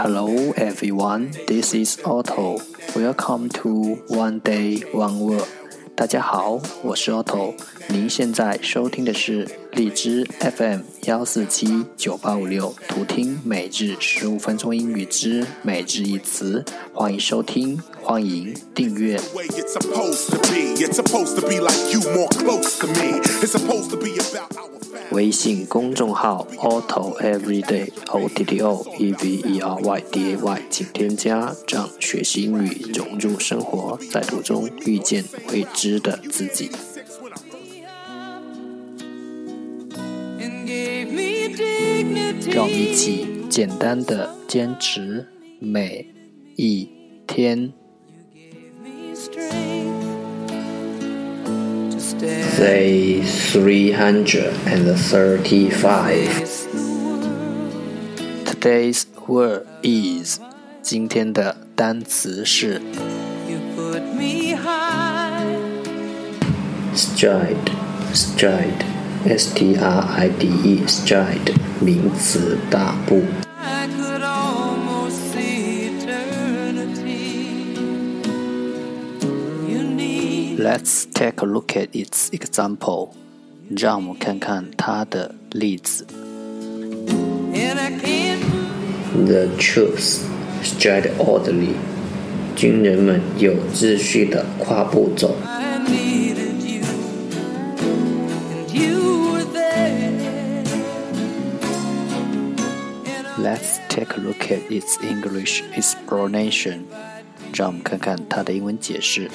Hello everyone, this is Otto. Welcome to One Day One Word. 大家好，我是 Otto。您现在收听的是荔枝 FM 幺四七九八五六，图听每日十五分钟英语之每日一词。欢迎收听，欢迎订阅。微信公众号 Otto Everyday O T T O E V E R Y D A Y，请添加，让学习英语融入生活，在途中遇见未知的自己。让我们一起简单的坚持每一天。Day 335 Today's word is 今天的单词是 stride stride s t r i d e stride 名词大步。Let's take a look at its example. 让我们看看它的例子。The troops stride orderly. 军人们有秩序的跨步走。 Let's take a look at its English explanation. 让我们看看它的英文解释。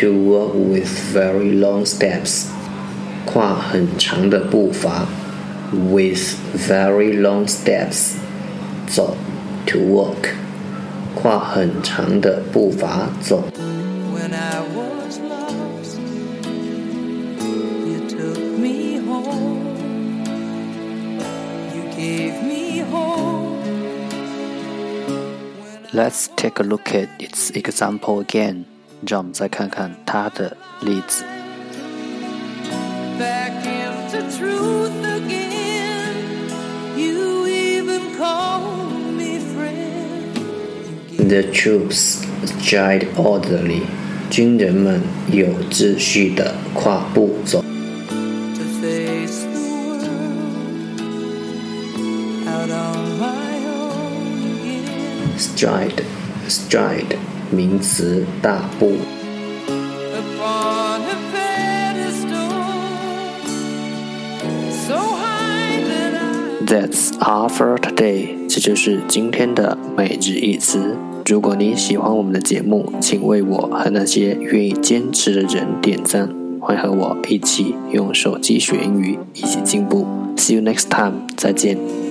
To walk with very long steps，跨很长的步伐。With very long steps，走。To walk，跨很长的步伐走。 Let's take a look at its example again. 让我们再看看它的例子。The troops stride orderly. 军人们有秩序地跨步走。 Stride stride 名词大步。That's all for today。这就是今天的每日一词。如果你喜欢我们的节目，请为我和那些愿意坚持的人点赞。欢迎和我一起用手机学英语，一起进步。See you next time。再见。